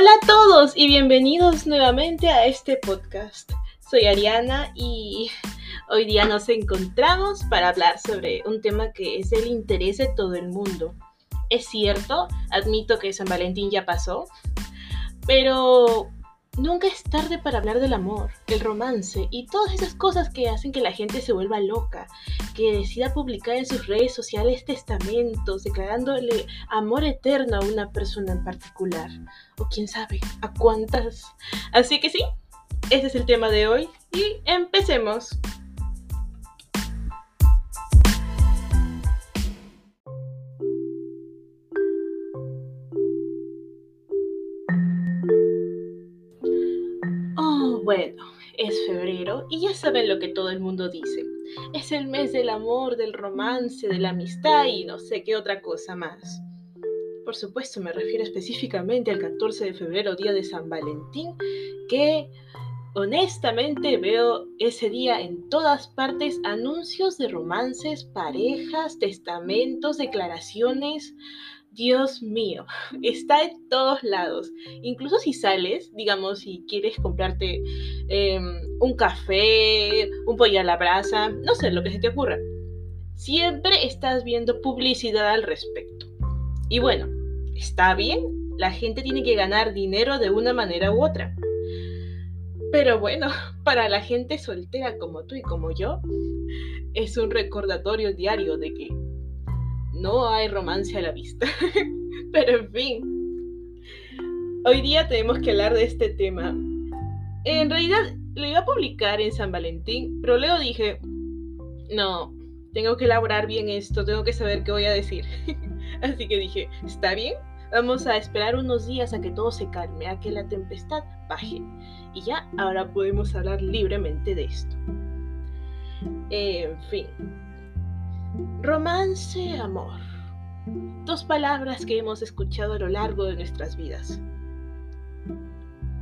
Hola a todos y bienvenidos nuevamente a este podcast. Soy Ariana y hoy día nos encontramos para hablar sobre un tema que es el interés de todo el mundo. Es cierto, admito que San Valentín ya pasó, pero Nunca es tarde para hablar del amor, el romance y todas esas cosas que hacen que la gente se vuelva loca, que decida publicar en sus redes sociales testamentos declarándole amor eterno a una persona en particular, o quién sabe, a cuántas. Así que sí, ese es el tema de hoy y empecemos. Es febrero y ya saben lo que todo el mundo dice. Es el mes del amor, del romance, de la amistad y no sé qué otra cosa más. Por supuesto, me refiero específicamente al 14 de febrero, día de San Valentín, que honestamente veo ese día en todas partes anuncios de romances, parejas, testamentos, declaraciones. Dios mío, está en todos lados. Incluso si sales, digamos, si quieres comprarte em, un café, un pollo a la brasa, no sé, lo que se te ocurra. Siempre estás viendo publicidad al respecto. Y bueno, está bien, la gente tiene que ganar dinero de una manera u otra. Pero bueno, para la gente soltera como tú y como yo, es un recordatorio diario de que no hay romance a la vista. Pero en fin, hoy día tenemos que hablar de este tema. En realidad lo iba a publicar en San Valentín, pero luego dije, no, tengo que elaborar bien esto, tengo que saber qué voy a decir. Así que dije, está bien, vamos a esperar unos días a que todo se calme, a que la tempestad baje. Y ya, ahora podemos hablar libremente de esto. En fin, Romance, amor. Dos palabras que hemos escuchado a lo largo de nuestras vidas.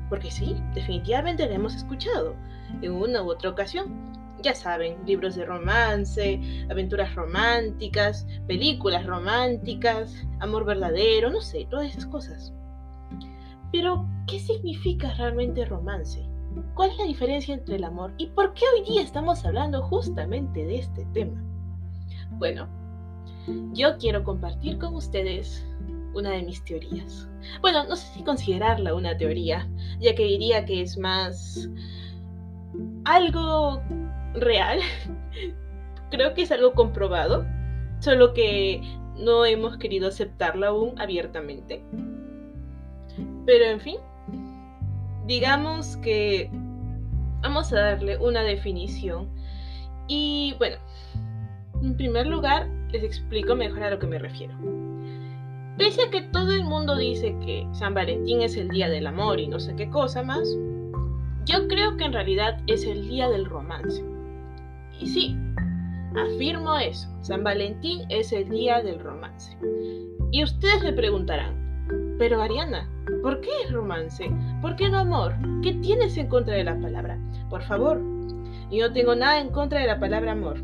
Porque sí, definitivamente la hemos escuchado en una u otra ocasión. Ya saben, libros de romance, aventuras románticas, películas románticas, amor verdadero, no sé, todas esas cosas. Pero, ¿qué significa realmente romance? ¿Cuál es la diferencia entre el amor? ¿Y por qué hoy día estamos hablando justamente de este tema? Bueno, yo quiero compartir con ustedes una de mis teorías. Bueno, no sé si considerarla una teoría, ya que diría que es más algo real. Creo que es algo comprobado, solo que no hemos querido aceptarla aún abiertamente. Pero en fin, digamos que vamos a darle una definición. Y bueno, en primer lugar, les explico mejor a lo que me refiero. Pese a que todo el mundo dice que San Valentín es el día del amor y no sé qué cosa más, yo creo que en realidad es el día del romance. Y sí, afirmo eso, San Valentín es el día del romance. Y ustedes me preguntarán, pero Ariana, ¿por qué es romance? ¿Por qué no amor? ¿Qué tienes en contra de la palabra? Por favor, yo no tengo nada en contra de la palabra amor.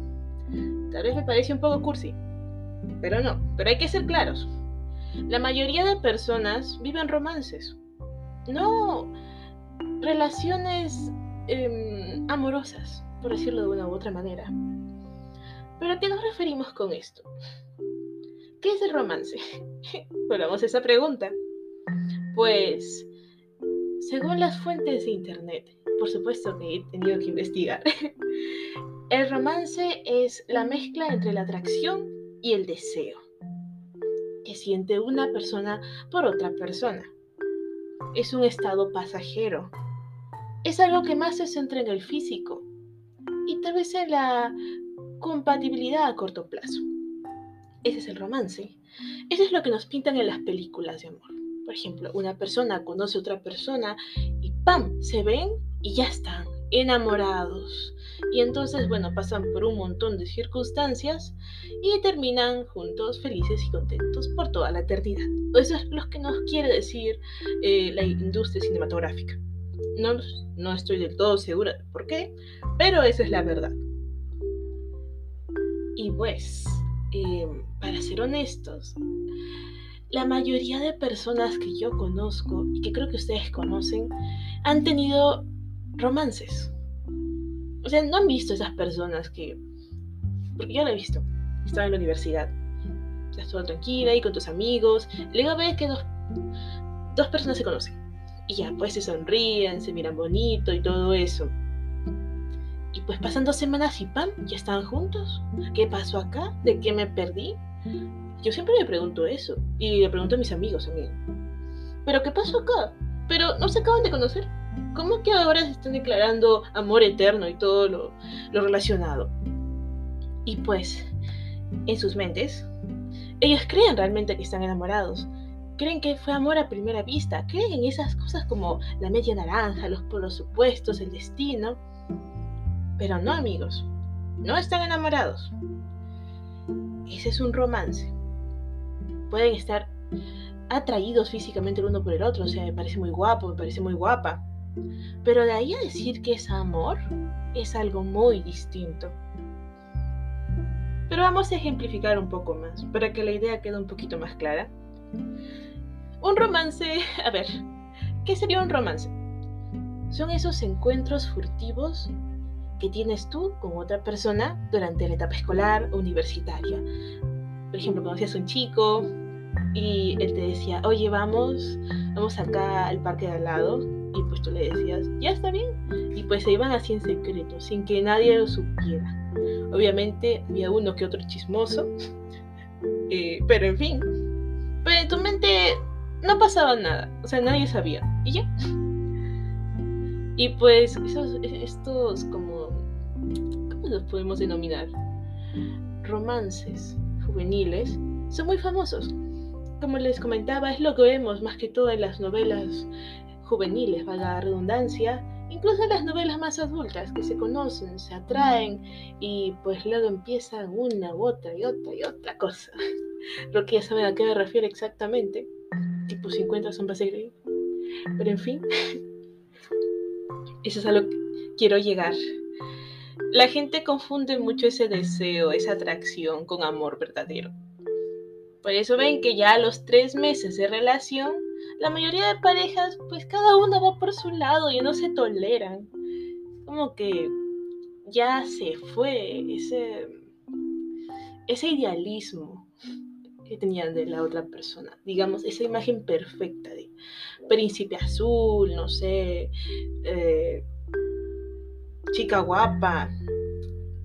Tal vez me parece un poco cursi, pero no, pero hay que ser claros. La mayoría de personas viven romances, no relaciones em, amorosas, por decirlo de una u otra manera. ¿Pero a qué nos referimos con esto? ¿Qué es el romance? Volvamos a esa pregunta. Pues, según las fuentes de Internet, por supuesto que he tenido que investigar, El romance es la mezcla entre la atracción y el deseo que siente una persona por otra persona. Es un estado pasajero. Es algo que más se centra en el físico y tal vez en la compatibilidad a corto plazo. Ese es el romance. Eso es lo que nos pintan en las películas de amor. Por ejemplo, una persona conoce a otra persona y ¡pam! se ven y ya están enamorados. Y entonces, bueno, pasan por un montón de circunstancias y terminan juntos, felices y contentos por toda la eternidad. Eso es lo que nos quiere decir eh, la industria cinematográfica. No, no estoy del todo segura de por qué, pero esa es la verdad. Y pues, em, para ser honestos, la mayoría de personas que yo conozco y que creo que ustedes conocen han tenido romances. O sea, no han visto esas personas que... Porque yo lo he visto. Estaba en la universidad. Estás todo tranquila ahí con tus amigos. Luego ves que dos, dos personas se conocen. Y ya, pues se sonríen, se miran bonito y todo eso. Y pues pasan dos semanas y ¡pam! Ya están juntos. ¿Qué pasó acá? ¿De qué me perdí? Yo siempre me pregunto eso. Y le pregunto a mis amigos también. ¿Pero qué pasó acá? Pero no se acaban de conocer. ¿Cómo que ahora se están declarando amor eterno y todo lo, relacionado? Y pues, en sus mentes, ellos creen realmente que están enamorados. Creen que fue amor a primera vista. Creen en esas cosas como la media naranja, los polos opuestos, el destino. Pero no, amigos. No están enamorados. Ese es un romance. Pueden estar atraídos físicamente el uno por el otro. O sea, me parece muy guapo, me parece muy guapa. Pero de ahí a decir que es amor es algo muy distinto. Pero vamos a ejemplificar un poco más para que la idea quede un poquito más clara. Un romance, a ver, ¿qué sería un romance? Son esos encuentros furtivos que tienes tú con otra persona durante la etapa escolar o universitaria. Por ejemplo, conocías a un chico y él te decía, oye, vamos, vamos acá al parque de al lado. Y pues tú le decías, ya está bien. Y pues se iban así en secreto, sin que nadie lo supiera. Obviamente había uno que otro chismoso, eh, pero en fin. Pero en tu mente no pasaba nada, o sea, nadie sabía. Y ya. Y pues esos, estos como, ¿cómo los podemos denominar? Romances juveniles son muy famosos. Como les comentaba, es lo que vemos más que todo en las novelas juveniles, valga la redundancia, incluso las novelas más adultas que se conocen, se atraen y pues luego empiezan una u otra y otra y otra cosa. Lo que ya saben a qué me refiero exactamente, tipo 50 sombras de Grey. Pero en fin, eso es a lo que quiero llegar. La gente confunde mucho ese deseo, esa atracción con amor verdadero. Por eso ven que ya a los tres meses de relación la mayoría de parejas, pues cada uno va por su lado y no se toleran. Como que ya se fue ese, ese idealismo que tenían de la otra persona. Digamos, esa imagen perfecta de príncipe azul, no sé, eh, chica guapa,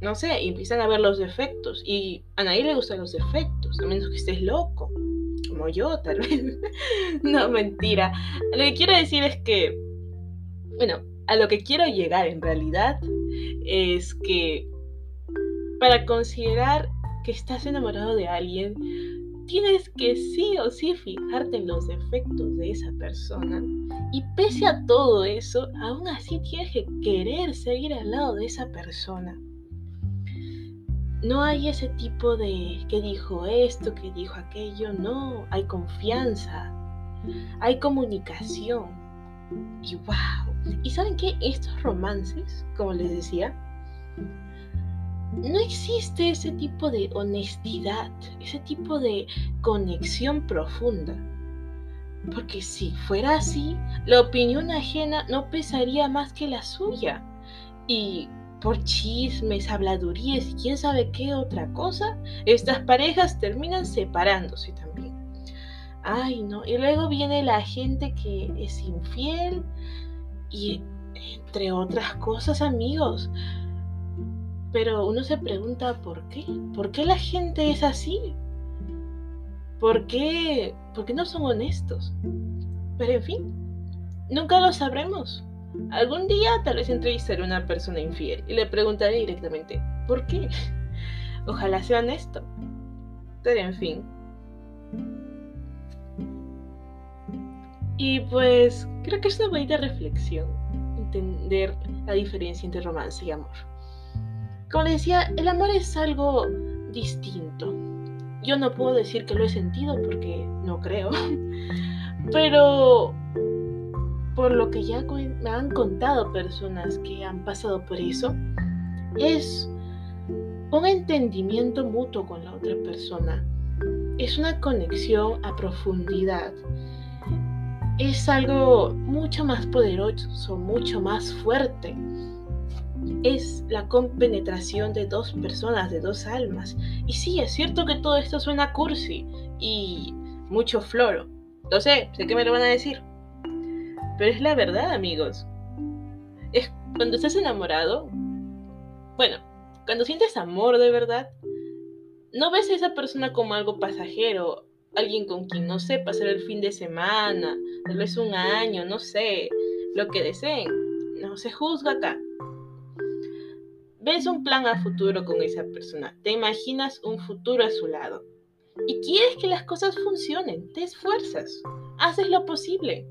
no sé, y empiezan a ver los defectos. Y a nadie le gustan los defectos, a menos que estés loco yo, tal vez. no, mentira. Lo que quiero decir es que, bueno, a lo que quiero llegar en realidad es que para considerar que estás enamorado de alguien, tienes que sí o sí fijarte en los defectos de esa persona. Y pese a todo eso, aún así tienes que querer seguir al lado de esa persona no hay ese tipo de que dijo esto, que dijo aquello, no, hay confianza, hay comunicación. Y wow, ¿y saben qué? Estos romances, como les decía, no existe ese tipo de honestidad, ese tipo de conexión profunda. Porque si fuera así, la opinión ajena no pesaría más que la suya. Y por chismes, habladurías y quién sabe qué otra cosa, estas parejas terminan separándose también. Ay, no. Y luego viene la gente que es infiel y entre otras cosas, amigos. Pero uno se pregunta por qué. ¿Por qué la gente es así? ¿Por qué? ¿Por qué no son honestos? Pero en fin, nunca lo sabremos. Algún día tal vez entrevistaré a una persona infiel y le preguntaré directamente, ¿por qué? Ojalá sea honesto. Pero en fin. Y pues creo que es una bonita reflexión entender la diferencia entre romance y amor. Como les decía, el amor es algo distinto. Yo no puedo decir que lo he sentido porque no creo. Pero por lo que ya me han contado personas que han pasado por eso, es un entendimiento mutuo con la otra persona. es una conexión a profundidad. Es algo mucho más poderoso, mucho más fuerte. Es la compenetración de dos personas, de dos almas. Y sí, es cierto que todo esto suena cursi y mucho floro. Lo sé, sé que me lo van a decir. Pero es la verdad, amigos. Es cuando estás enamorado, bueno, cuando sientes amor de verdad, no ves a esa persona como algo pasajero, alguien con quien, no sé, pasar el fin de semana, tal vez un año, no sé, lo que deseen. No se juzga acá. Ves un plan a futuro con esa persona, te imaginas un futuro a su lado y quieres que las cosas funcionen, te esfuerzas, haces lo posible.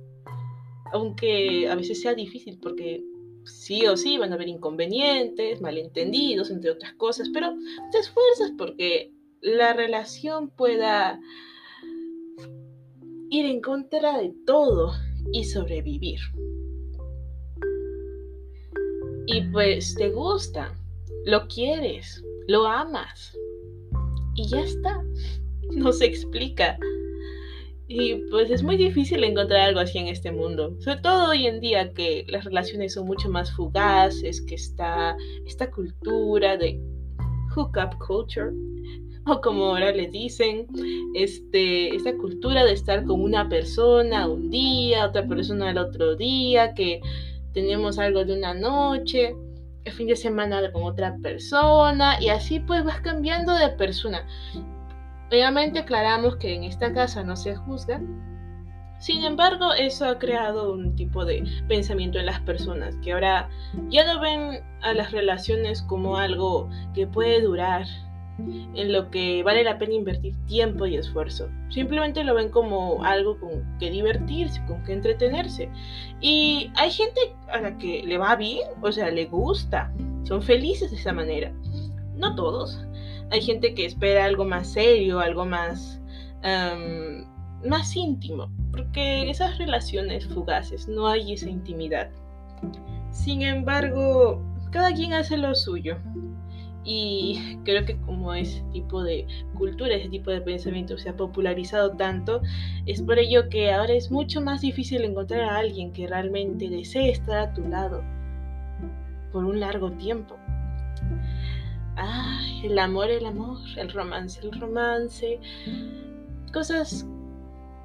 Aunque a veces sea difícil porque sí o sí van a haber inconvenientes, malentendidos, entre otras cosas, pero te esfuerzas porque la relación pueda ir en contra de todo y sobrevivir. Y pues te gusta, lo quieres, lo amas. Y ya está. No se explica. Y pues es muy difícil encontrar algo así en este mundo, sobre todo hoy en día que las relaciones son mucho más fugaces, que está esta cultura de hookup culture, o como ahora le dicen, este, esta cultura de estar con una persona un día, otra persona el otro día, que tenemos algo de una noche, el fin de semana con otra persona, y así pues vas cambiando de persona. Obviamente aclaramos que en esta casa no se juzga. Sin embargo, eso ha creado un tipo de pensamiento en las personas que ahora ya no ven a las relaciones como algo que puede durar, en lo que vale la pena invertir tiempo y esfuerzo. Simplemente lo ven como algo con que divertirse, con que entretenerse. Y hay gente a la que le va bien, o sea, le gusta, son felices de esa manera. No todos, hay gente que espera algo más serio, algo más, más íntimo, porque esas relaciones fugaces no hay esa intimidad. Sin embargo, cada quien hace lo suyo. Y creo que como ese tipo de cultura, ese tipo de pensamiento se ha popularizado tanto, es por ello que ahora es mucho más difícil encontrar a alguien que realmente desee estar a tu lado por un largo tiempo. Ay, el amor, el amor, el romance, el romance. Cosas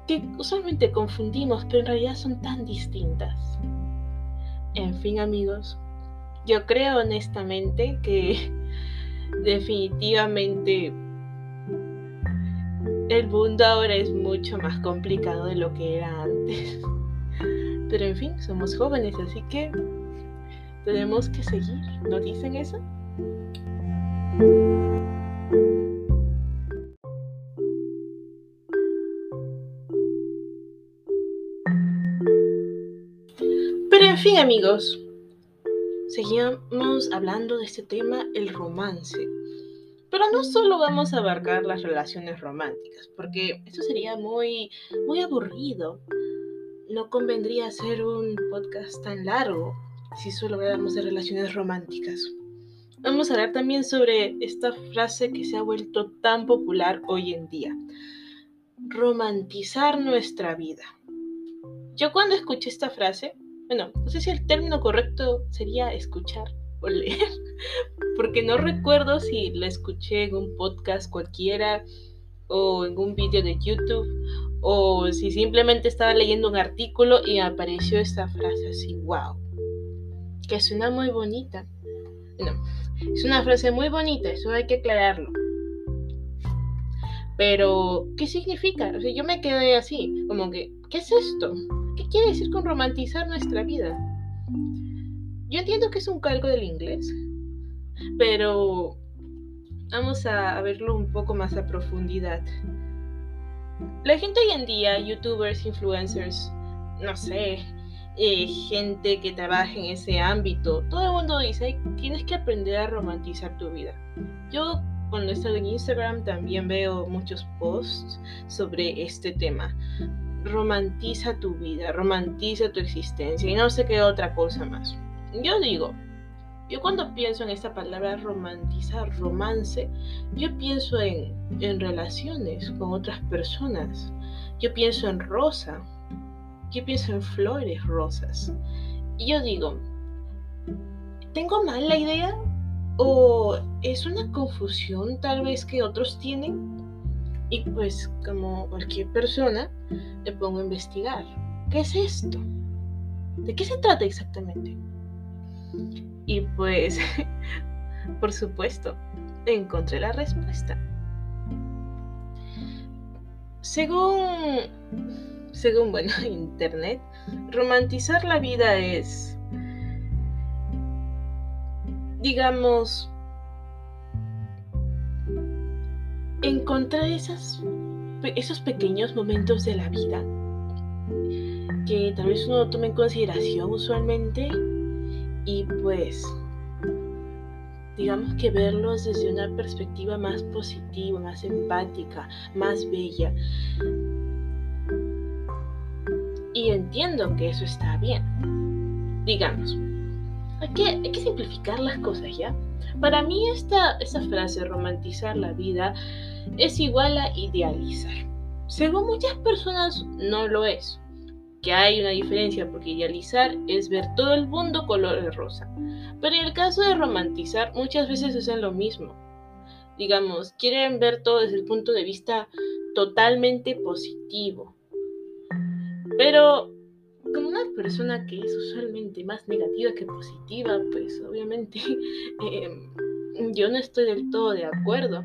que usualmente confundimos, pero en realidad son tan distintas. En fin, amigos, yo creo honestamente que definitivamente el mundo ahora es mucho más complicado de lo que era antes. Pero en fin, somos jóvenes, así que tenemos que seguir. ¿No dicen eso? Pero en fin amigos, seguimos hablando de este tema, el romance. Pero no solo vamos a abarcar las relaciones románticas, porque eso sería muy, muy aburrido. No convendría hacer un podcast tan largo si solo hablamos de relaciones románticas. Vamos a hablar también sobre esta frase que se ha vuelto tan popular hoy en día. Romantizar nuestra vida. Yo cuando escuché esta frase, bueno, no sé si el término correcto sería escuchar o leer, porque no recuerdo si la escuché en un podcast cualquiera o en un vídeo de YouTube o si simplemente estaba leyendo un artículo y apareció esta frase así, wow, que suena muy bonita. No, es una frase muy bonita, eso hay que aclararlo. Pero, ¿qué significa? O sea, yo me quedé así, como que, ¿qué es esto? ¿Qué quiere decir con romantizar nuestra vida? Yo entiendo que es un calco del inglés, pero vamos a verlo un poco más a profundidad. La gente hoy en día, youtubers, influencers, no sé, eh, gente que trabaja en ese ámbito, todo el mundo dice, tienes que aprender a romantizar tu vida. Yo cuando estoy en Instagram también veo muchos posts sobre este tema. Romantiza tu vida, romantiza tu existencia y no sé qué otra cosa más. Yo digo, yo cuando pienso en esta palabra romantizar, romance, yo pienso en, en relaciones con otras personas. Yo pienso en rosa. Yo pienso en flores rosas. Y yo digo, ¿tengo mal la idea? ¿O es una confusión tal vez que otros tienen? Y pues como cualquier persona, me pongo a investigar. ¿Qué es esto? ¿De qué se trata exactamente? Y pues, por supuesto, encontré la respuesta. Según, según, bueno, internet, romantizar la vida es, digamos, encontrar esas, esos pequeños momentos de la vida que tal vez uno tome en consideración usualmente y pues digamos que verlos desde una perspectiva más positiva, más empática, más bella. Y entiendo que eso está bien. Digamos, hay que, hay que simplificar las cosas, ¿ya? Para mí esta, esta frase, romantizar la vida, es igual a idealizar. Según muchas personas no lo es que hay una diferencia porque idealizar es ver todo el mundo color de rosa. Pero en el caso de romantizar, muchas veces hacen lo mismo. Digamos, quieren ver todo desde el punto de vista totalmente positivo. Pero como una persona que es usualmente más negativa que positiva, pues obviamente em, yo no estoy del todo de acuerdo.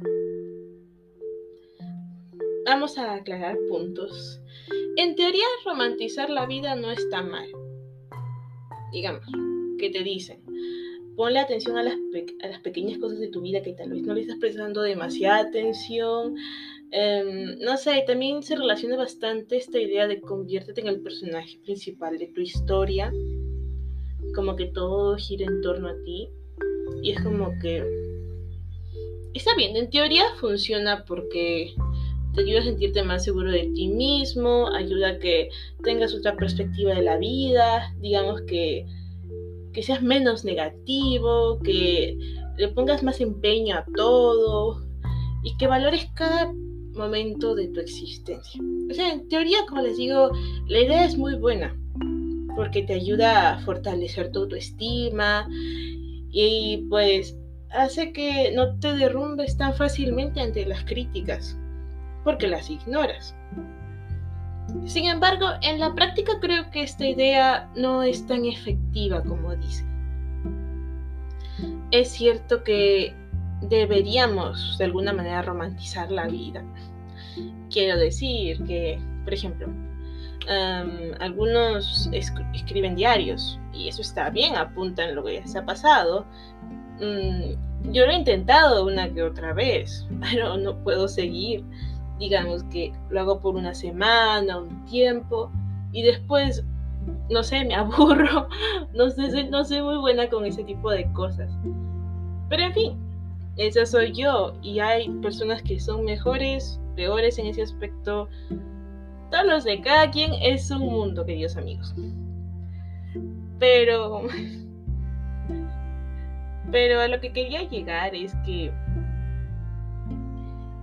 Vamos a aclarar puntos. En teoría, romantizar la vida no está mal. Digamos, que te dicen, ponle atención a las, pequeñas cosas de tu vida que tal vez no le estás prestando demasiada atención. Em, no sé, también se relaciona bastante esta idea de conviértete en el personaje principal de tu historia. Como que todo gira en torno a ti. Y es como que... Está bien, en teoría funciona porque te ayuda a sentirte más seguro de ti mismo, ayuda a que tengas otra perspectiva de la vida, digamos que, que seas menos negativo, que le pongas más empeño a todo y que valores cada momento de tu existencia. O sea, en teoría, como les digo, la idea es muy buena porque te ayuda a fortalecer tu autoestima y pues hace que no te derrumbes tan fácilmente ante las críticas porque las ignoras. Sin embargo, en la práctica creo que esta idea no es tan efectiva como dice. Es cierto que deberíamos de alguna manera romantizar la vida. Quiero decir que, por ejemplo, algunos escriben diarios y eso está bien, apuntan lo que ya se ha pasado. Mm, yo lo he intentado una que otra vez, pero no puedo seguir digamos que lo hago por una semana, un tiempo, y después, no sé, me aburro, no sé, no soy muy buena con ese tipo de cosas. Pero en fin, esa soy yo, y hay personas que son mejores, peores en ese aspecto. Todos los de cada quien es un mundo, queridos amigos. Pero... Pero a lo que quería llegar es que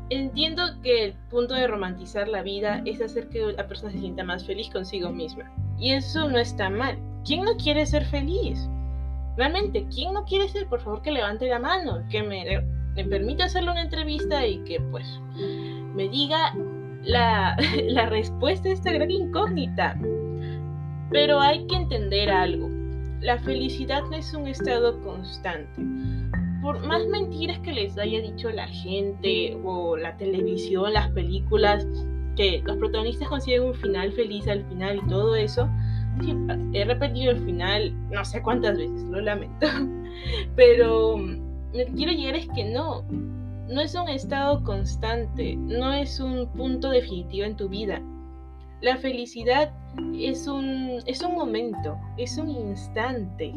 Entiendo que el punto de romantizar la vida es hacer que la persona se sienta más feliz consigo misma. Y eso no está mal. ¿Quién no quiere ser feliz? Realmente, ¿quién no quiere ser? Por favor, que levante la mano, que me, me permita hacerle una entrevista y que pues me diga la, la respuesta a esta gran incógnita. Pero hay que entender algo. La felicidad no es un estado constante por más mentiras que les haya dicho la gente o la televisión, las películas, que los protagonistas consiguen un final feliz al final y todo eso, he repetido el final no sé cuántas veces, lo lamento, pero lo que quiero llegar es que no, no es un estado constante, no es un punto definitivo en tu vida. La felicidad es un, es un momento, es un instante,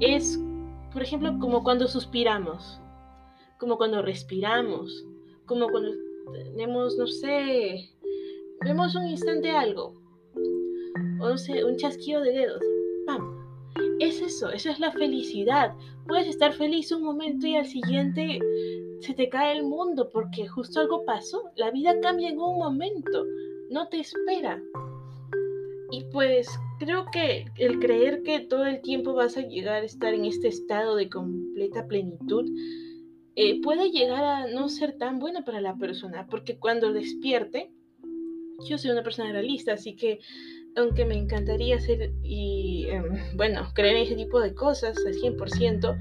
es por ejemplo, como cuando suspiramos, como cuando respiramos, como cuando tenemos, no sé, vemos un instante algo, un chasquido de dedos, ¡pam! es eso, eso es la felicidad. Puedes estar feliz un momento y al siguiente se te cae el mundo porque justo algo pasó. La vida cambia en un momento, no te espera. Y pues creo que el creer que todo el tiempo vas a llegar a estar en este estado de completa plenitud eh, puede llegar a no ser tan bueno para la persona, porque cuando despierte, yo soy una persona realista, así que aunque me encantaría hacer y, em, bueno, creer en ese tipo de cosas al 100%,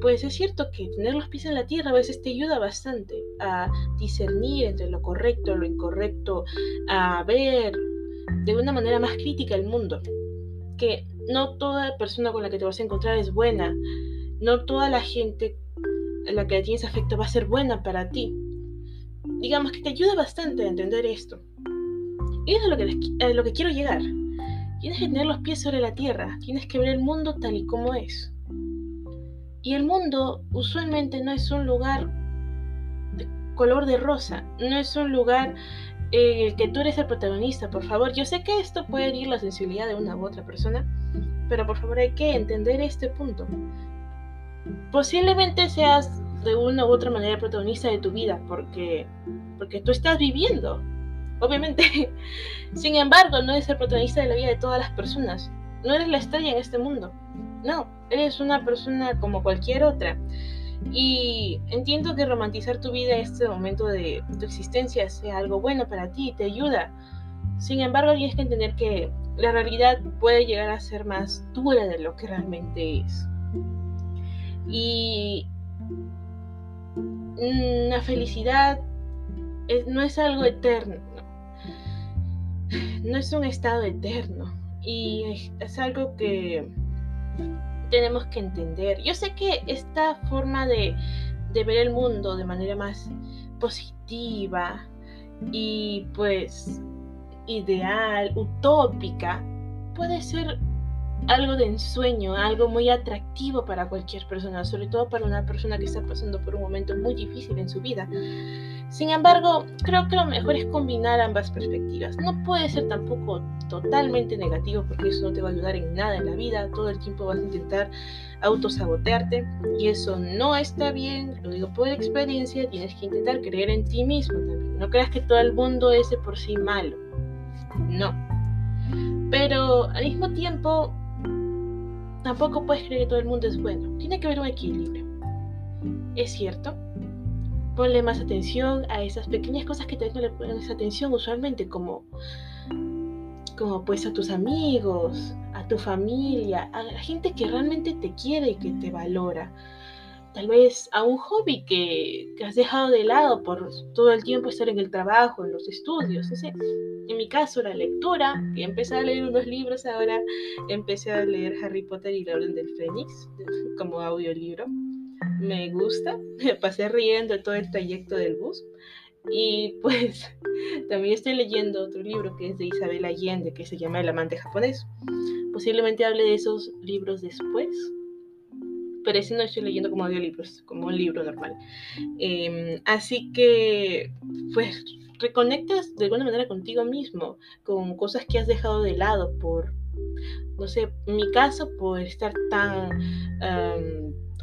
pues es cierto que tener los pies en la tierra a veces te ayuda bastante a discernir entre lo correcto, lo incorrecto, a ver de una manera más crítica el mundo. Que no toda persona con la que te vas a encontrar es buena, no toda la gente a la que tienes afecto va a ser buena para ti. Digamos que te ayuda bastante a entender esto. Eso es lo que, lo que quiero llegar. Tienes que tener los pies sobre la tierra, tienes que ver el mundo tal y como es. Y el mundo usualmente no es un lugar de color de rosa, no es un lugar en el que tú eres el protagonista, por favor. Yo sé que esto puede herir la sensibilidad de una u otra persona, pero por favor hay que entender este punto. Posiblemente seas de una u otra manera protagonista de tu vida, porque, porque tú estás viviendo obviamente. Sin embargo, no eres el protagonista de la vida de todas las personas. No eres la estrella en este mundo. No, eres una persona como cualquier otra. Y entiendo que romantizar tu vida en este momento de tu existencia sea algo bueno para ti, te ayuda. Sin embargo, tienes que entender que la realidad puede llegar a ser más dura de lo que realmente es. Y la felicidad no es algo eterno no es un estado eterno y es, algo que tenemos que entender. Yo sé que esta forma de, de ver el mundo de manera más positiva y pues ideal, utópica, puede ser algo de ensueño, algo muy atractivo para cualquier persona, sobre todo para una persona que está pasando por un momento muy difícil en su vida. Sin embargo, creo que lo mejor es combinar ambas perspectivas. No puede ser tampoco totalmente negativo porque eso no te va a ayudar en nada en la vida. Todo el tiempo vas a intentar autosabotearte y eso no está bien. Lo digo por experiencia, tienes que intentar creer en ti mismo también. No creas que todo el mundo es de por sí malo. No. Pero al mismo tiempo, tampoco puedes creer que todo el mundo es bueno. Tiene que haber un equilibrio. Es cierto, ponle más atención a esas pequeñas cosas que te no le pones atención usualmente, como, como pues a tus amigos, a tu familia, a la gente que realmente te quiere y que te valora. Tal vez a un hobby que, has dejado de lado por todo el tiempo estar en el trabajo, en los estudios. En mi caso, la lectura, que empecé a leer unos libros ahora, empecé a leer Harry Potter y la Orden del Fénix como audiolibro me gusta. Me pasé riendo todo el trayecto del bus. Y pues también estoy leyendo otro libro que es de Isabel Allende, que se llama El amante japonés. Posiblemente hable de esos libros después. Pero ese no estoy leyendo como audiolibros, como un libro normal. Em, así que, pues, reconectas de alguna manera contigo mismo, con cosas que has dejado de lado por, no sé, en mi caso, por estar tan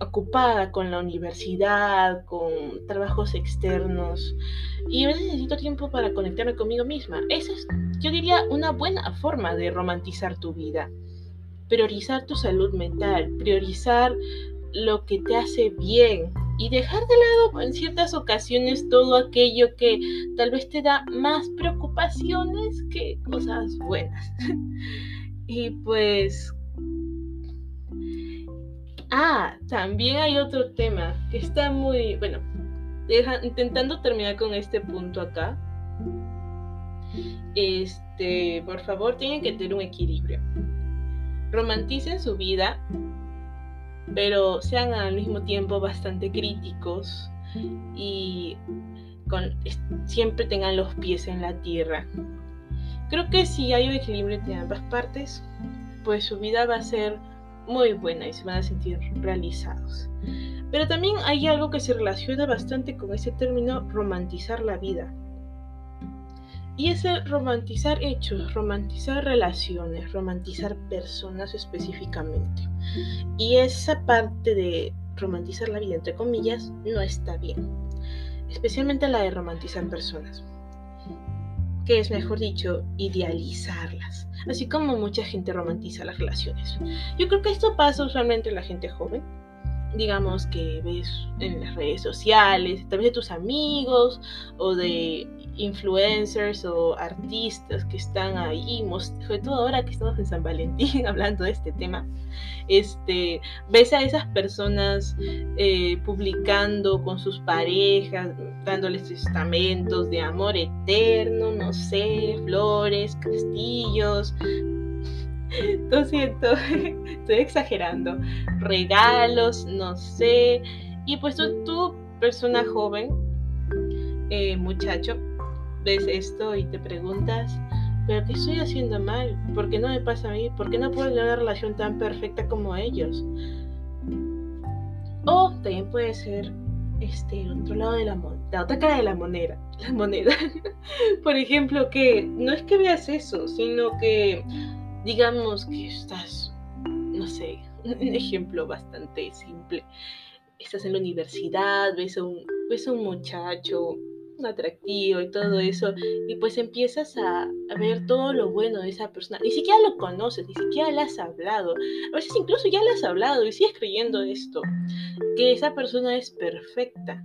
ocupada con la universidad, con trabajos externos y a veces necesito tiempo para conectarme conmigo misma. Esa es, yo diría, una buena forma de romantizar tu vida. Priorizar tu salud mental, priorizar lo que te hace bien y dejar de lado en ciertas ocasiones todo aquello que tal vez te da más preocupaciones que cosas buenas. y pues Ah, también hay otro tema que está muy, bueno, intentando terminar con este punto acá. Este, por favor, tienen que tener un equilibrio. Romanticen su vida, pero sean al mismo tiempo bastante críticos y siempre tengan los pies en la tierra. Creo que si hay un equilibrio entre ambas partes, pues su vida va a ser muy buena y se van a sentir realizados. Pero también hay algo que se relaciona bastante con ese término romantizar la vida. Y es el romantizar hechos, romantizar relaciones, romantizar personas específicamente. Y esa parte de romantizar la vida, entre comillas, no está bien. Especialmente la de romantizar personas. Que es, mejor dicho, idealizarlas. Así como mucha gente romantiza las relaciones. Yo creo que esto pasa usualmente en la gente joven digamos, que ves en las redes sociales, vez de tus amigos o de influencers o artistas que están ahí, sobre todo ahora que estamos en San Valentín hablando de este tema, este, ves a esas personas eh, publicando con sus parejas, dándoles testamentos de amor eterno, no sé, flores, castillos. Lo siento, estoy exagerando. Regalos, no sé. Y pues tú, tú persona joven, eh, muchacho, ves esto y te preguntas, ¿pero qué estoy haciendo mal? ¿Por qué no me pasa a mí? ¿Por qué no puedo tener una relación tan perfecta como ellos? O también puede ser este, otro lado de la moneda, la otra cara de la moneda. La moneda. Por ejemplo, que no es que veas eso, sino que digamos que estás, no sé, un ejemplo bastante simple. Estás en la universidad, ves a un, ves a un muchacho atractivo y todo eso, y pues empiezas a, ver todo lo bueno de esa persona. Ni siquiera lo conoces, ni siquiera le has hablado. A veces incluso ya le has hablado y sigues creyendo esto, que esa persona es perfecta,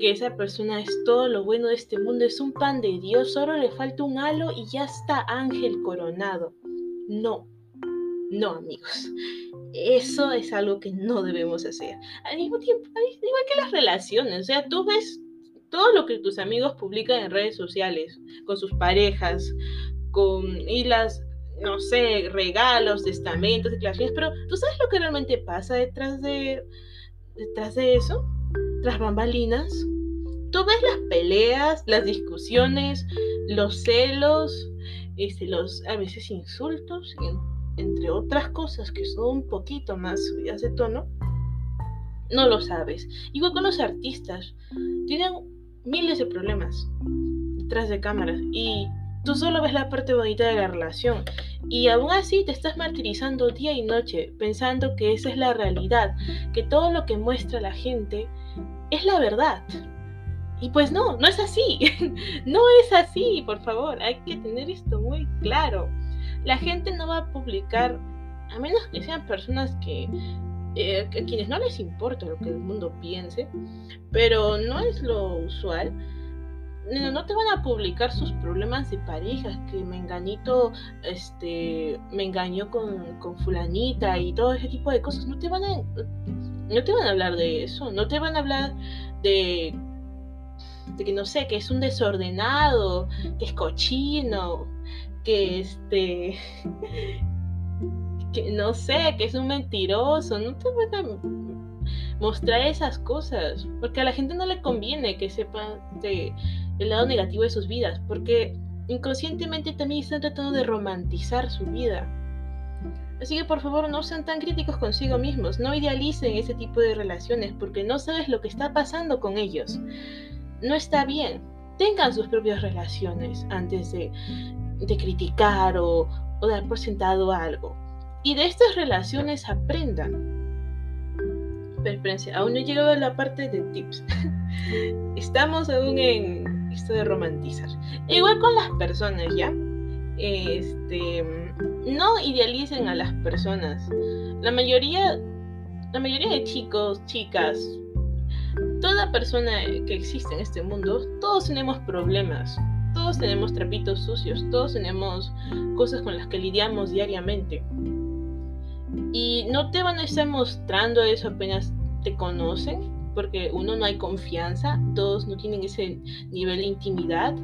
que esa persona es todo lo bueno de este mundo, es un pan de Dios, solo le falta un halo y ya está ángel coronado. No, no amigos. Eso es algo que no debemos hacer. Al mismo tiempo, igual que las relaciones, o sea, tú ves todo lo que tus amigos publican en redes sociales, con sus parejas, con y las, no sé, regalos, testamentos, declaraciones, pero ¿tú sabes lo que realmente pasa detrás de, detrás de eso? Tras bambalinas. Tú ves las peleas, las discusiones, los celos, este, los a veces insultos, entre otras cosas que son un poquito más subidas de tono, no lo sabes. Igual con los artistas, tienen miles de problemas detrás de cámaras y tú solo ves la parte bonita de la relación y aún así te estás martirizando día y noche pensando que esa es la realidad, que todo lo que muestra la gente es la verdad. Y pues no, no es así. no es así, por favor. Hay que tener esto muy claro. La gente no va a publicar, a menos que sean personas que eh, a quienes no les importa lo que el mundo piense, pero no es lo usual. No, te van a publicar sus problemas de pareja, que me engañito, este, me engañó con, con, fulanita y todo ese tipo de cosas. No te van a, no te van a hablar de eso, no te van a hablar de, de que no sé, que es un desordenado, que es cochino, que este, que no sé, que es un mentiroso, no te van a mostrar esas cosas, porque a la gente no le conviene que sepa de, el lado negativo de sus vidas, porque inconscientemente también están tratando de romantizar su vida. Así que por favor no sean tan críticos consigo mismos, no idealicen ese tipo de relaciones porque no sabes lo que está pasando con ellos. No está bien. Tengan sus propias relaciones antes de, de criticar o, o dar por sentado algo y de estas relaciones aprendan. Aún no he llegado a la parte de tips. Estamos aún en esto de romantizar. Igual con las personas, ¿ya? Este, no idealicen a las personas. La mayoría, la mayoría de chicos, chicas, toda persona que existe en este mundo, todos tenemos problemas. Todos tenemos trapitos sucios, todos tenemos cosas con las que lidiamos diariamente. Y no te van a estar mostrando eso apenas te conocen, porque uno no hay confianza, dos no tienen ese nivel de intimidad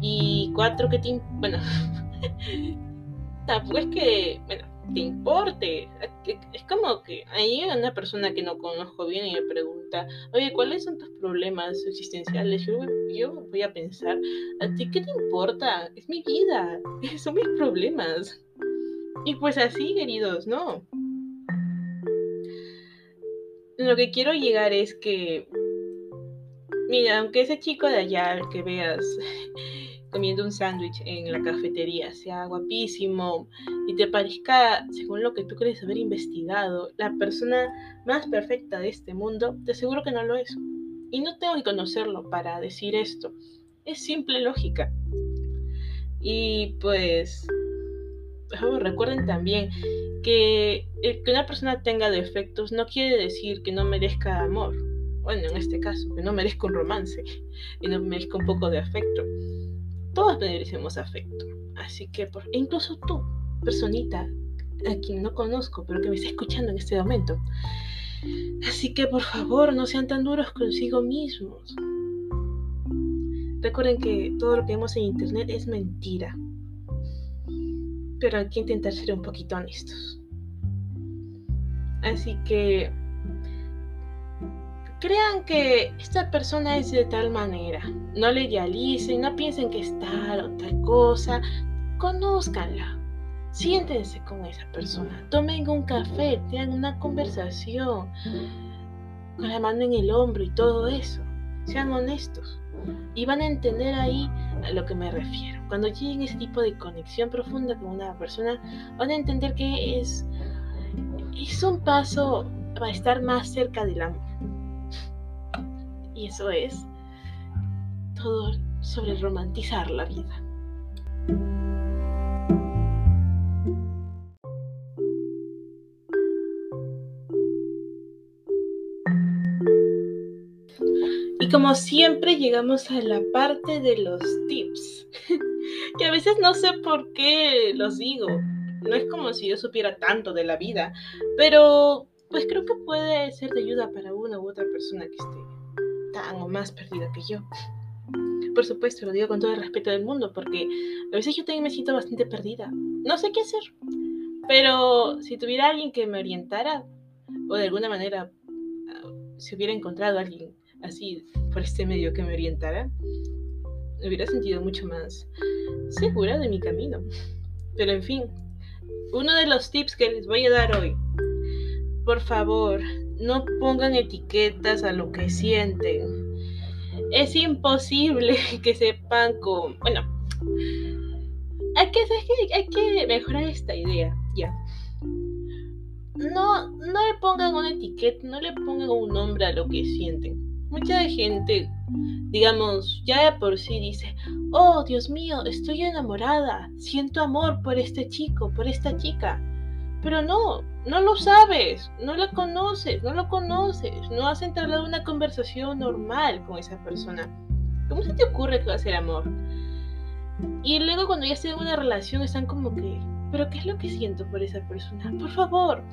y cuatro que te... Bueno, tampoco es que, bueno, te importe. Es como que hay una persona que no conozco bien y me pregunta, oye, ¿cuáles son tus problemas existenciales? Yo, yo voy a pensar, ¿a ti qué te importa? Es mi vida, son mis problemas. Y pues así, queridos, ¿no? Lo que quiero llegar es que Mira, aunque ese chico de allá, que veas comiendo un sándwich en la cafetería, sea guapísimo y te parezca, según lo que tú crees haber investigado, la persona más perfecta de este mundo, te aseguro que no lo es. Y no tengo que conocerlo para decir esto. Es simple lógica. Y pues, recuerden también que el que una persona tenga defectos no quiere decir que no merezca amor. Bueno, en este caso, que no merezca un romance y no merezca un poco de afecto. Todos merecemos afecto. Así que, por, e incluso tú, personita, a quien no conozco, pero que me está escuchando en este momento. Así que, por favor, no sean tan duros consigo mismos. Recuerden que todo lo que vemos en internet es mentira. Pero hay que intentar ser un poquito honestos. Así que crean que esta persona es de tal manera. No le idealicen, no piensen que es tal o tal cosa. Conózcanla. Siéntense con esa persona. Tomen un café, tengan una conversación con la mano en el hombro y todo eso. Sean honestos. Y van a entender ahí a lo que me refiero. Cuando lleguen ese tipo de conexión profunda con una persona, van a entender que es, es un paso para estar más cerca del amor. Y eso es todo sobre romantizar la vida. Como siempre llegamos a la parte de los tips, que a veces no sé por qué los digo. No es como si yo supiera tanto de la vida, pero pues creo que puede ser de ayuda para una u otra persona que esté tan o más perdida que yo. Por supuesto, lo digo con todo el respeto del mundo, porque a veces yo también me siento bastante perdida. No sé qué hacer. Pero si tuviera alguien que me orientara, o de alguna manera ah, si hubiera encontrado alguien así por este medio que me orientara, me hubiera sentido mucho más segura de mi camino. Pero en fin, uno de los tips que les voy a dar hoy. Por favor, no pongan etiquetas a lo que sienten. Es imposible que sepan con... Bueno, hay que, hay que mejorar esta idea, ya. No, no le pongan una etiqueta, no le pongan un nombre a lo que sienten. Mucha gente, digamos, ya de por sí dice, oh Dios mío, estoy enamorada, siento amor por este chico, por esta chica. Pero no, no lo sabes, no lo conoces, no lo conoces, no has entablado una conversación normal con esa persona. ¿Cómo se te ocurre que va a ser amor? Y luego cuando ya estén en una relación están como que, ¿pero qué es lo que siento por esa persona? Por favor,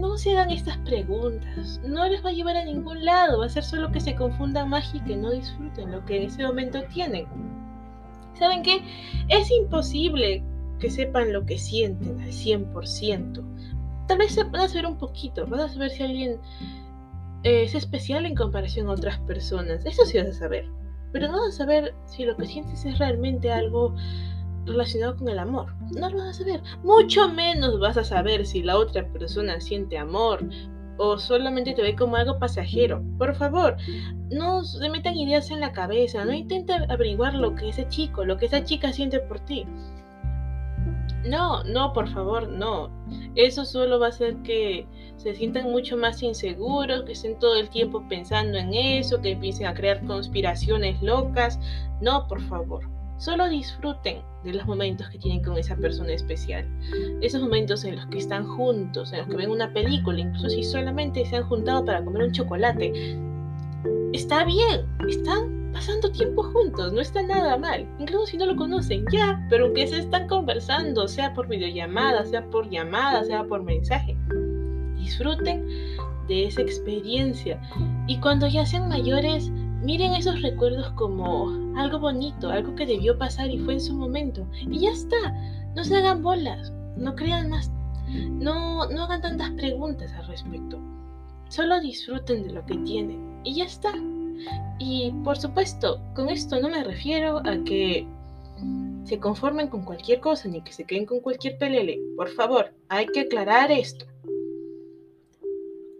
no se hagan estas preguntas, no les va a llevar a ningún lado, va a ser solo que se confundan más y que no disfruten lo que en ese momento tienen. ¿Saben qué? Es imposible que sepan lo que sienten al 100%. Tal vez se van a saber un poquito, van a saber si alguien eh, es especial en comparación a otras personas. Eso sí vas a saber. Pero no vas a saber si lo que sientes es realmente algo relacionado con el amor. No lo vas a saber. Mucho menos vas a saber si la otra persona siente amor o solamente te ve como algo pasajero. Por favor, no se metan ideas en la cabeza. No intenten averiguar lo que ese chico, lo que esa chica siente por ti. No, no, por favor, no. Eso solo va a hacer que se sientan mucho más inseguros, que estén todo el tiempo pensando en eso, que empiecen a crear conspiraciones locas. No, por favor. Solo disfruten de los momentos que tienen con esa persona especial. Esos momentos en los que están juntos, en los que ven una película, incluso si solamente se han juntado para comer un chocolate. Está bien, están pasando tiempo juntos, no está nada mal, incluso si no lo conocen, ya, pero aunque se están conversando, sea por videollamada, sea por llamada, sea por mensaje, disfruten de esa experiencia y cuando ya sean mayores, miren esos recuerdos como algo bonito, algo que debió pasar y fue en su momento, y ya está, no se hagan bolas, no crean más, no, no hagan tantas preguntas al respecto, solo disfruten de lo que tienen y ya está. Y por supuesto, con esto no me refiero a que se conformen con cualquier cosa ni que se queden con cualquier pelele. Por favor, hay que aclarar esto.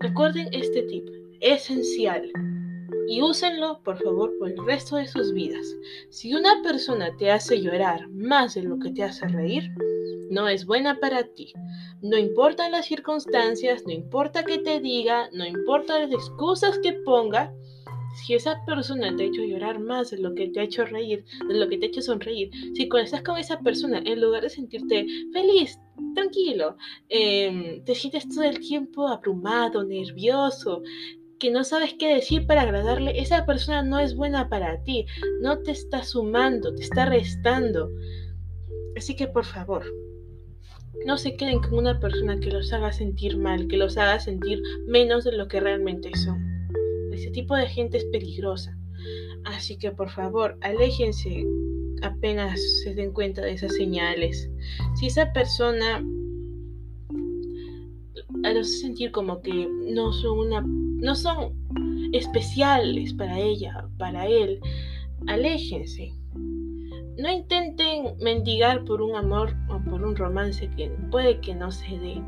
Recuerden este tip, esencial. Y úsenlo, por favor, por el resto de sus vidas. Si una persona te hace llorar más de lo que te hace reír, no es buena para ti. No importan las circunstancias, no importa qué te diga, no importa las excusas que ponga, si esa persona te ha hecho llorar más de lo que te ha hecho reír, de lo que te ha hecho sonreír, si cuando estás con esa persona, en lugar de sentirte feliz, tranquilo, em, te sientes todo el tiempo abrumado, nervioso, que no sabes qué decir para agradarle, esa persona no es buena para ti, no te está sumando, te está restando. Así que por favor, no se queden con una persona que los haga sentir mal, que los haga sentir menos de lo que realmente son. Ese tipo de gente es peligrosa. Así que por favor, aléjense apenas se den cuenta de esas señales. Si esa persona los sentir como que no son una no son especiales para ella, para él, aléjense. No intenten mendigar por un amor o por un romance que puede que no se dé.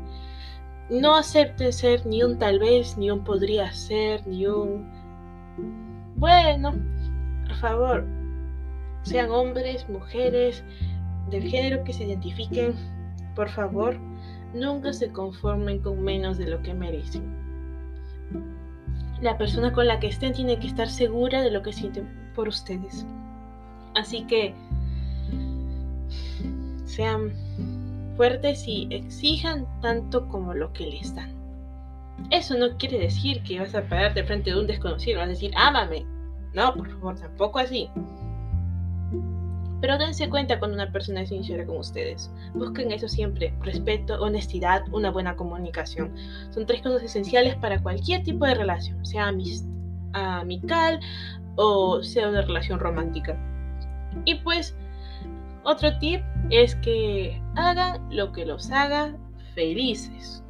No acepten ser ni un tal vez, ni un podría ser, ni un... Bueno, por favor, sean hombres, mujeres, del género que se identifiquen, por favor, nunca se conformen con menos de lo que merecen. La persona con la que estén tiene que estar segura de lo que sienten por ustedes. Así que sean fuertes y exijan tanto como lo que les dan. Eso no quiere decir que vas a pararte frente de un desconocido, vas a decir, ámame. No, por favor, tampoco así. Pero dense cuenta cuando una persona es sincera con ustedes. Busquen eso siempre, respeto, honestidad, una buena comunicación. Son tres cosas esenciales para cualquier tipo de relación, sea amical o sea una relación romántica. Y pues otro tip es que hagan lo que los haga felices.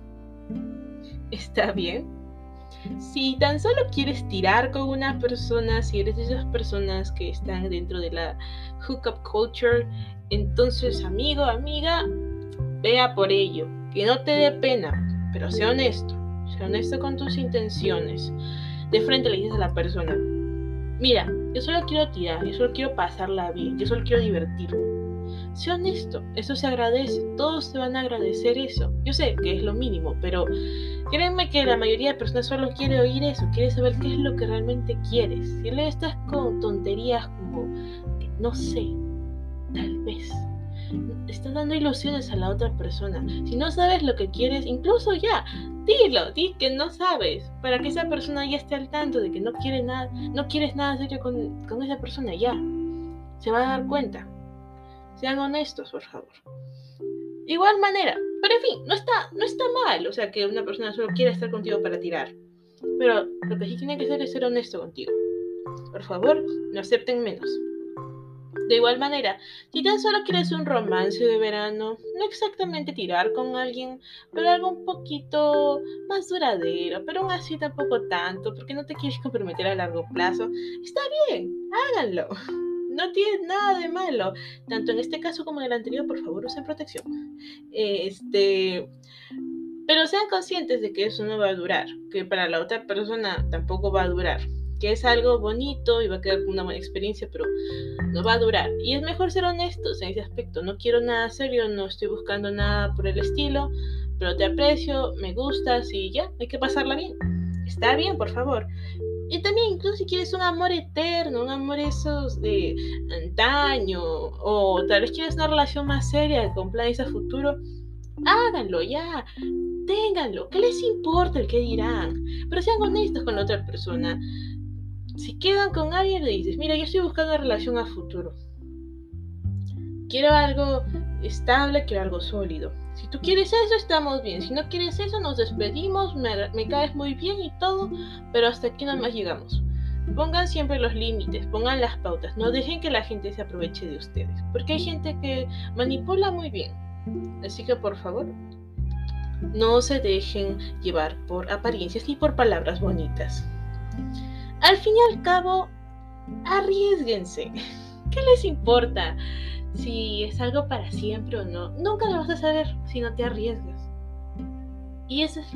¿Está bien? Si tan solo quieres tirar con una persona, si eres de esas personas que están dentro de la hookup culture, entonces amigo, amiga, vea por ello. Que no te dé pena, pero sea honesto. Sea honesto con tus intenciones. De frente le dices a la persona, mira, yo solo quiero tirar, yo solo quiero pasarla bien, yo solo quiero divertirme. Sé honesto, eso se agradece, todos te van a agradecer eso. Yo sé que es lo mínimo, pero créeme que la mayoría de personas solo quiere oír eso, quiere saber qué es lo que realmente quieres. Si le estás con tonterías como, no sé, tal vez, estás dando ilusiones a la otra persona. Si no sabes lo que quieres, incluso ya, dilo, di que no sabes, para que esa persona ya esté al tanto de que no quiere nada, no quieres nada serio con, con esa persona, ya. Se va a dar cuenta. Sean honestos, por favor. Igual manera, pero en fin, no está, no está mal, o sea, que una persona solo quiera estar contigo para tirar. Pero lo que sí tiene que hacer es ser honesto contigo. Por favor, no acepten menos. De igual manera, si tan solo quieres un romance de verano, no exactamente tirar con alguien, pero algo un poquito más duradero, pero aún así tampoco tanto, porque no te quieres comprometer a largo plazo, está bien, háganlo. No tiene nada de malo. Tanto en este caso como en el anterior, por favor, usen protección. Este. Pero sean conscientes de que eso no va a durar. Que para la otra persona tampoco va a durar. Que es algo bonito y va a quedar una buena experiencia, pero no va a durar. Y es mejor ser honestos en ese aspecto. No quiero nada serio, no estoy buscando nada por el estilo, pero te aprecio, me gustas y ya, hay que pasarla bien. Está bien, por favor. Y también, incluso si quieres un amor eterno, un amor esos de antaño, o tal vez quieres una relación más seria con planes a futuro, háganlo ya, ténganlo, ¿qué les importa el que dirán? Pero sean honestos con la otra persona. Si quedan con alguien, le dices, mira, yo estoy buscando una relación a futuro. Quiero algo estable, quiero algo sólido. Si tú quieres eso, estamos bien. Si no quieres eso, nos despedimos, me, caes muy bien y todo, pero hasta aquí nada más llegamos. Pongan siempre los límites, pongan las pautas, no dejen que la gente se aproveche de ustedes, porque hay gente que manipula muy bien. Así que por favor, no se dejen llevar por apariencias ni por palabras bonitas. Al fin y al cabo, arriesguense. ¿Qué les importa? si es algo para siempre o no. Nunca lo vas a saber si no te arriesgas. Y esa es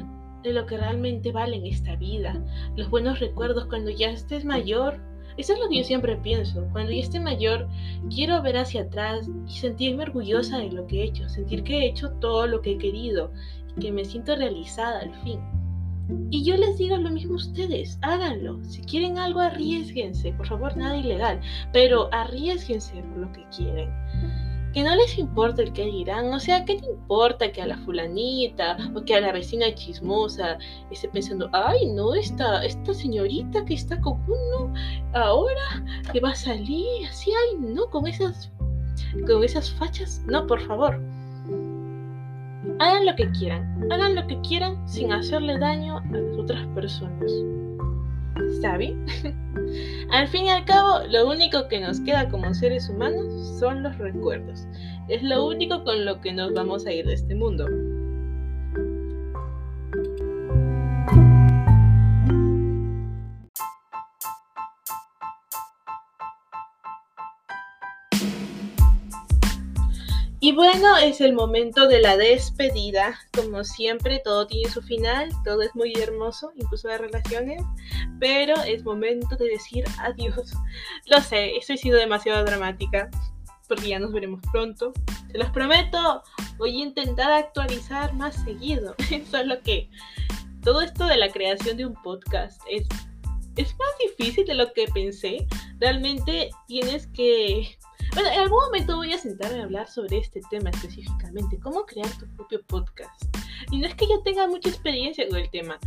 de lo que realmente vale en esta vida, los buenos recuerdos cuando ya estés mayor. Eso es lo que yo siempre pienso. Cuando ya esté mayor, quiero ver hacia atrás y sentirme orgullosa de lo que he hecho, sentir que he hecho todo lo que he querido y que me siento realizada al fin. Y yo les digo lo mismo a ustedes, háganlo. Si quieren algo, arriesguense. Por favor, nada ilegal, pero arriesguense por lo que quieren que no les importa el que dirán, o sea, ¿qué te importa que a la fulanita o que a la vecina chismosa esté pensando, ay, no, esta, esta señorita que está con uno ahora que va a salir así, ay, no, con esas, con esas fachas, no, por favor. Hagan lo que quieran, hagan lo que quieran sin hacerle daño a las otras personas. ¿Está bien? al fin y al cabo, lo único que nos queda como seres humanos son los recuerdos. Es lo único con lo que nos vamos a ir de este mundo. Y bueno, es el momento de la despedida. Como siempre, todo tiene su final, todo es muy hermoso, incluso las relaciones, pero es momento de decir adiós. Lo sé, estoy siendo demasiado dramática, porque ya nos veremos pronto. Se los prometo, voy a intentar actualizar más seguido. Solo que todo esto de la creación de un podcast es, es más difícil de lo que pensé. Realmente tienes que bueno, en algún momento voy a sentarme a hablar sobre este tema específicamente, cómo crear tu propio podcast. Y no es que yo tenga mucha experiencia con el tema,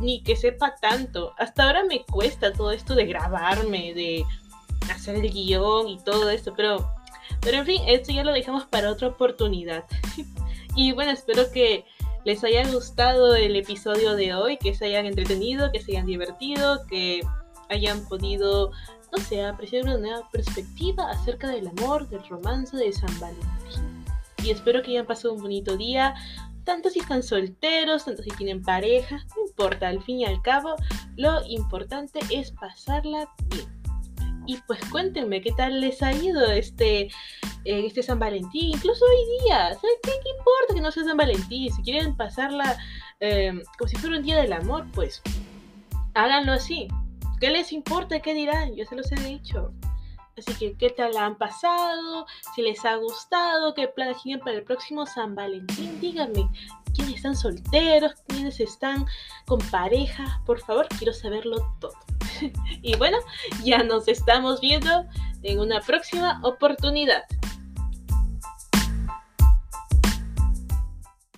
ni que sepa tanto. Hasta ahora me cuesta todo esto de grabarme, de hacer el guion y todo esto, pero, pero en fin, esto ya lo dejamos para otra oportunidad. y bueno, espero que les haya gustado el episodio de hoy, que se hayan entretenido, que se hayan divertido, que hayan podido o sea, apreciar una nueva perspectiva acerca del amor, del romance de San Valentín. Y espero que hayan pasado un bonito día, tanto si están solteros, tanto si tienen pareja, no importa, al fin y al cabo, lo importante es pasarla bien. Y pues cuéntenme qué tal les ha ido este, eh, este San Valentín, incluso hoy día. ¿Saben qué, importa que no sea San Valentín? Si quieren pasarla eh, como si fuera un día del amor, pues háganlo así. ¿Qué les importa? ¿Qué dirán? Yo se los he dicho. Así que, ¿qué tal han pasado? Si les ha gustado, ¿qué planes tienen para el próximo San Valentín? Díganme, ¿quiénes están solteros? ¿Quiénes están con pareja? Por favor, quiero saberlo todo. y bueno, ya nos estamos viendo en una próxima oportunidad.